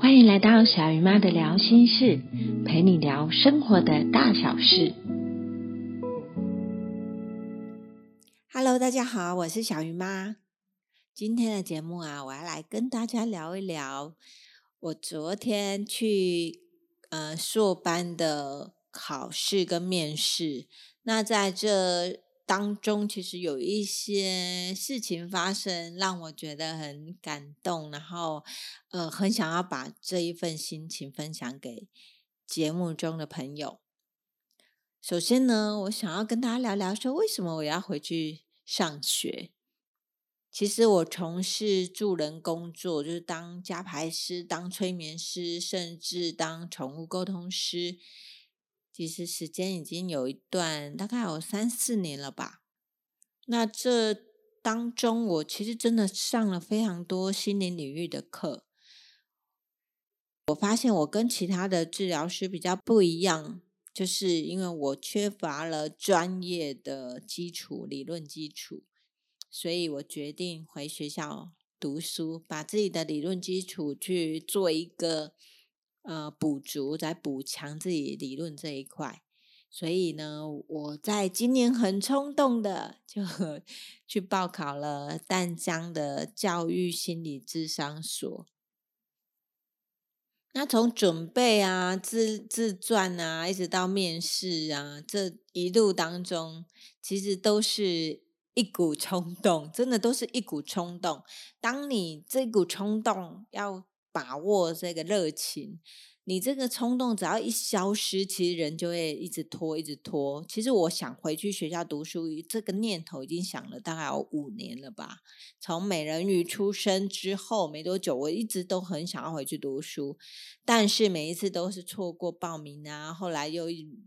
欢迎来到小鱼妈的聊心事，陪你聊生活的大小事。Hello，大家好，我是小鱼妈。今天的节目啊，我要来跟大家聊一聊我昨天去呃硕班的考试跟面试。那在这当中其实有一些事情发生，让我觉得很感动，然后呃很想要把这一份心情分享给节目中的朋友。首先呢，我想要跟大家聊聊说，为什么我要回去上学？其实我从事助人工作，就是当加牌师、当催眠师，甚至当宠物沟通师。其实时间已经有一段，大概有三四年了吧。那这当中，我其实真的上了非常多心灵领域的课。我发现我跟其他的治疗师比较不一样，就是因为我缺乏了专业的基础、理论基础，所以我决定回学校读书，把自己的理论基础去做一个。呃，补足在补强自己理论这一块，所以呢，我在今年很冲动的就 去报考了淡江的教育心理智商所。那从准备啊、自自传啊，一直到面试啊，这一路当中，其实都是一股冲动，真的都是一股冲动。当你这股冲动要。把握这个热情，你这个冲动只要一消失，其实人就会一直拖，一直拖。其实我想回去学校读书，这个念头已经想了大概有五年了吧。从美人鱼出生之后没多久，我一直都很想要回去读书，但是每一次都是错过报名啊，后来又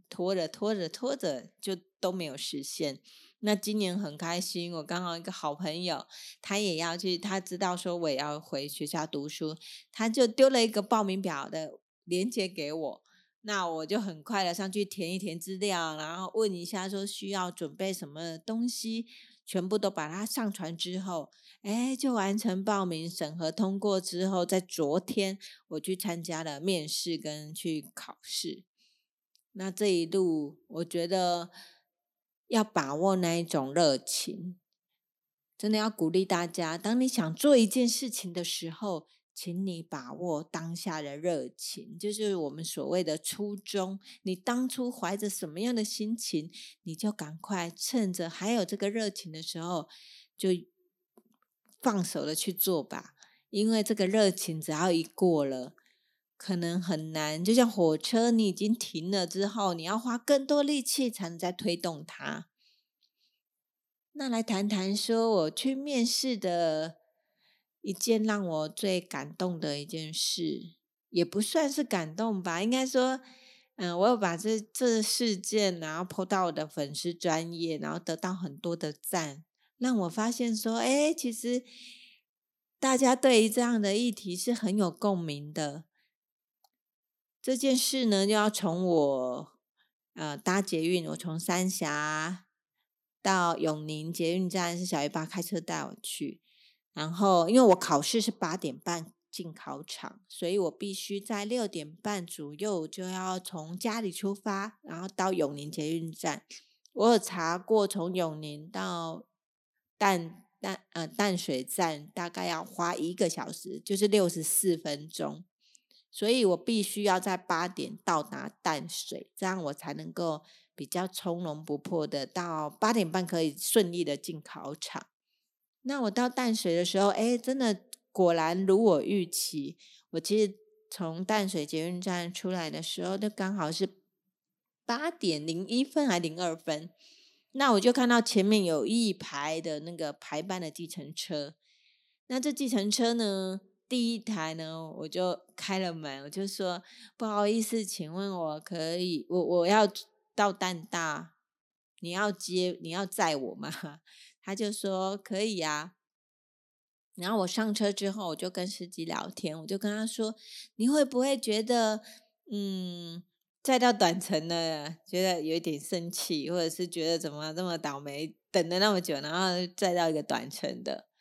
拖着拖着拖着，就都没有实现。那今年很开心，我刚好一个好朋友，他也要去，他知道说我也要回学校读书，他就丢了一个报名表的链接给我，那我就很快的上去填一填资料，然后问一下说需要准备什么东西，全部都把它上传之后，哎，就完成报名审核通过之后，在昨天我去参加了面试跟去考试，那这一路我觉得。要把握那一种热情，真的要鼓励大家。当你想做一件事情的时候，请你把握当下的热情，就是我们所谓的初衷。你当初怀着什么样的心情，你就赶快趁着还有这个热情的时候，就放手的去做吧。因为这个热情只要一过了。可能很难，就像火车，你已经停了之后，你要花更多力气才能再推动它。那来谈谈说，我去面试的一件让我最感动的一件事，也不算是感动吧，应该说，嗯，我有把这这事件，然后抛到我的粉丝专业，然后得到很多的赞，让我发现说，哎，其实大家对于这样的议题是很有共鸣的。这件事呢，就要从我呃搭捷运，我从三峡到永宁捷运站，是小姨爸开车带我去。然后，因为我考试是八点半进考场，所以我必须在六点半左右就要从家里出发，然后到永宁捷运站。我有查过，从永宁到淡淡呃淡水站大概要花一个小时，就是六十四分钟。所以我必须要在八点到达淡水，这样我才能够比较从容不迫的到八点半可以顺利的进考场。那我到淡水的时候，哎，真的果然如我预期。我其实从淡水捷运站出来的时候，就刚好是八点零一分还零二分。那我就看到前面有一排的那个排班的计程车。那这计程车呢？第一台呢，我就开了门，我就说不好意思，请问我可以，我我要到蛋大，你要接，你要载我吗？他就说可以呀。然后我上车之后，我就跟司机聊天，我就跟他说，你会不会觉得，嗯，载到短程的，觉得有一点生气，或者是觉得怎么这么倒霉，等了那么久，然后载到一个短程的。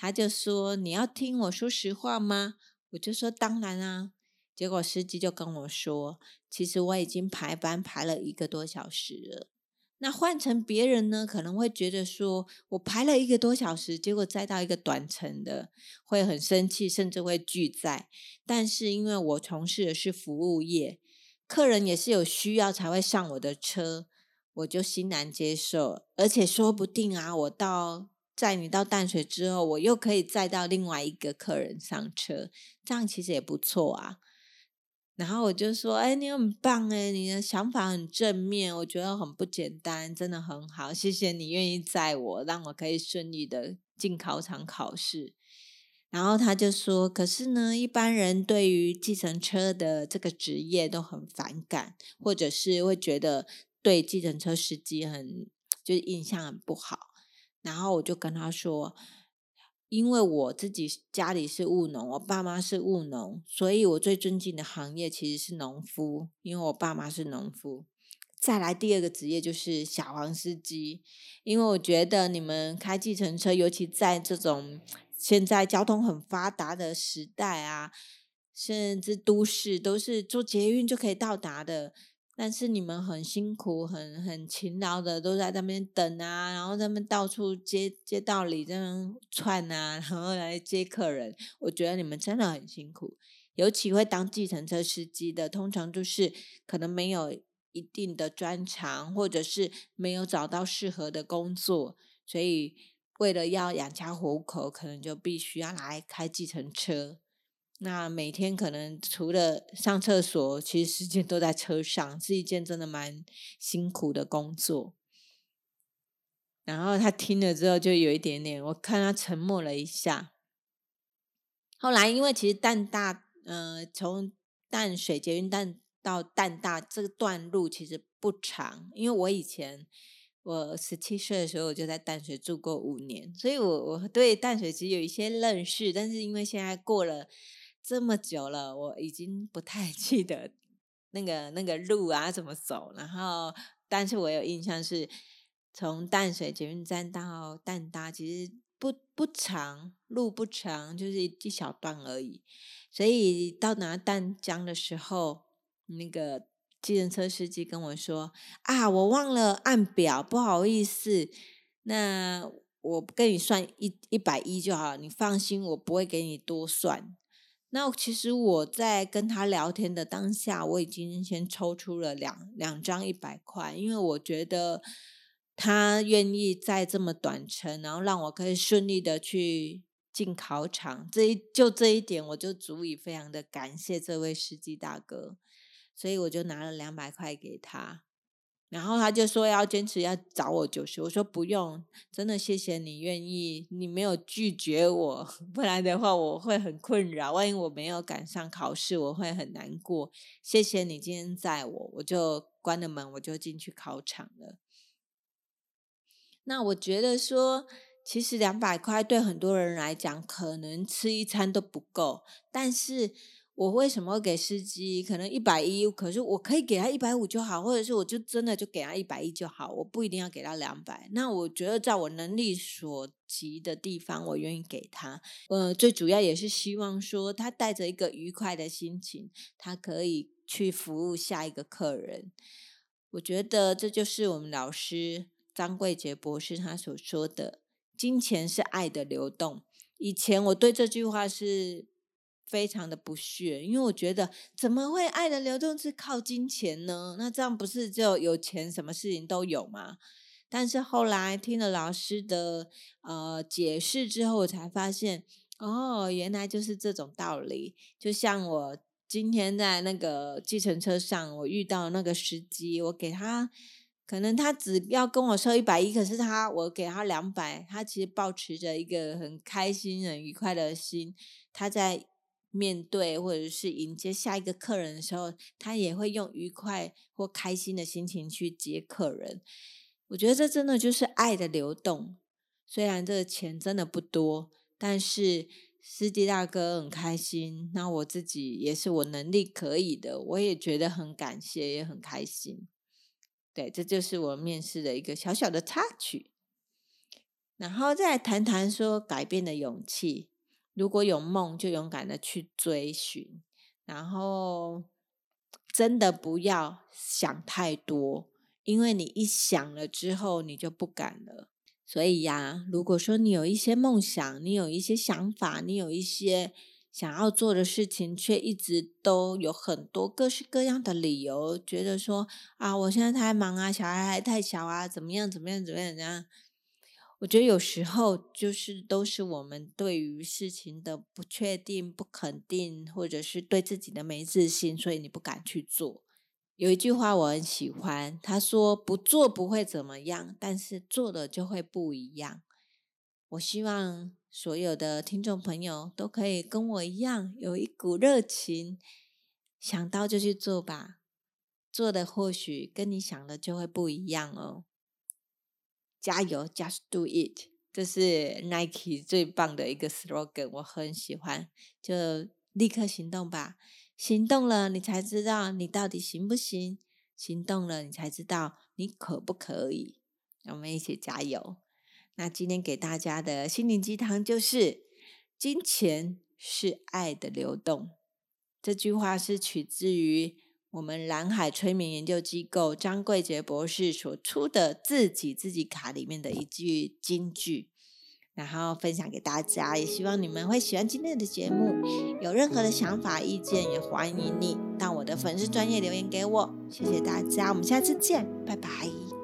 他就说：“你要听我说实话吗？”我就说：“当然啊。”结果司机就跟我说，其实我已经排班排了一个多小时了。那换成别人呢，可能会觉得说我排了一个多小时，结果载到一个短程的，会很生气，甚至会拒载。但是因为我从事的是服务业，客人也是有需要才会上我的车，我就欣然接受。而且说不定啊，我到载你到淡水之后，我又可以载到另外一个客人上车，这样其实也不错啊。然后我就说：“哎，你很棒哎，你的想法很正面，我觉得很不简单，真的很好。谢谢你愿意载我，让我可以顺利的进考场考试。”然后他就说：“可是呢，一般人对于计程车的这个职业都很反感，或者是会觉得对计程车司机很就是印象很不好。”然后我就跟他说。因为我自己家里是务农，我爸妈是务农，所以我最尊敬的行业其实是农夫，因为我爸妈是农夫。再来第二个职业就是小黄司机，因为我觉得你们开计程车，尤其在这种现在交通很发达的时代啊，甚至都市都是坐捷运就可以到达的。但是你们很辛苦，很很勤劳的，都在那边等啊，然后他们到处街街道里这样串啊，然后来接客人。我觉得你们真的很辛苦，尤其会当计程车司机的，通常就是可能没有一定的专长，或者是没有找到适合的工作，所以为了要养家糊口，可能就必须要来开计程车。那每天可能除了上厕所，其实时间都在车上，是一件真的蛮辛苦的工作。然后他听了之后，就有一点点，我看他沉默了一下。后来，因为其实淡大，呃，从淡水捷运淡到淡大这段路其实不长，因为我以前我十七岁的时候我就在淡水住过五年，所以我我对淡水其实有一些认识，但是因为现在过了。这么久了，我已经不太 记得那个那个路啊怎么走。然后，但是我有印象是从淡水捷运站到淡搭，其实不不长，路不长，就是一小段而已。所以到达淡江的时候，那个计程车司机跟我说：“啊，我忘了按表，不好意思。那我跟你算一一百一就好，你放心，我不会给你多算。”那其实我在跟他聊天的当下，我已经先抽出了两两张一百块，因为我觉得他愿意在这么短程，然后让我可以顺利的去进考场，这一就这一点，我就足以非常的感谢这位司机大哥，所以我就拿了两百块给他。然后他就说要坚持要找我九十，我说不用，真的谢谢你愿意，你没有拒绝我，不然的话我会很困扰，万一我没有赶上考试，我会很难过。谢谢你今天载我，我就关了门，我就进去考场了。那我觉得说，其实两百块对很多人来讲，可能吃一餐都不够，但是。我为什么给司机可能一百一？可是我可以给他一百五就好，或者是我就真的就给他一百一就好，我不一定要给他两百。那我觉得在我能力所及的地方，我愿意给他。呃，最主要也是希望说他带着一个愉快的心情，他可以去服务下一个客人。我觉得这就是我们老师张桂杰博士他所说的：“金钱是爱的流动。”以前我对这句话是。非常的不屑，因为我觉得怎么会爱的流动是靠金钱呢？那这样不是就有钱什么事情都有吗？但是后来听了老师的呃解释之后，我才发现哦，原来就是这种道理。就像我今天在那个计程车上，我遇到那个司机，我给他可能他只要跟我收一百一，可是他我给他两百，他其实保持着一个很开心、很愉快的心，他在。面对或者是迎接下一个客人的时候，他也会用愉快或开心的心情去接客人。我觉得这真的就是爱的流动。虽然这个钱真的不多，但是司机大哥很开心，那我自己也是我能力可以的，我也觉得很感谢，也很开心。对，这就是我面试的一个小小的插曲。然后再谈谈说改变的勇气。如果有梦，就勇敢的去追寻。然后真的不要想太多，因为你一想了之后，你就不敢了。所以呀，如果说你有一些梦想，你有一些想法，你有一些想要做的事情，却一直都有很多各式各样的理由，觉得说啊，我现在太忙啊，小孩还太小啊，怎么样，怎么样，怎么样，怎样？我觉得有时候就是都是我们对于事情的不确定、不肯定，或者是对自己的没自信，所以你不敢去做。有一句话我很喜欢，他说：“不做不会怎么样，但是做了就会不一样。”我希望所有的听众朋友都可以跟我一样，有一股热情，想到就去做吧。做的或许跟你想的就会不一样哦。加油，Just do it！这是 Nike 最棒的一个 slogan，我很喜欢。就立刻行动吧，行动了，你才知道你到底行不行；行动了，你才知道你可不可以。我们一起加油！那今天给大家的心灵鸡汤就是：金钱是爱的流动。这句话是取自于。我们蓝海催眠研究机构张桂杰博士所出的自己自己卡里面的一句金句，然后分享给大家，也希望你们会喜欢今天的节目。有任何的想法意见，也欢迎你到我的粉丝专业留言给我。谢谢大家，我们下次见，拜拜。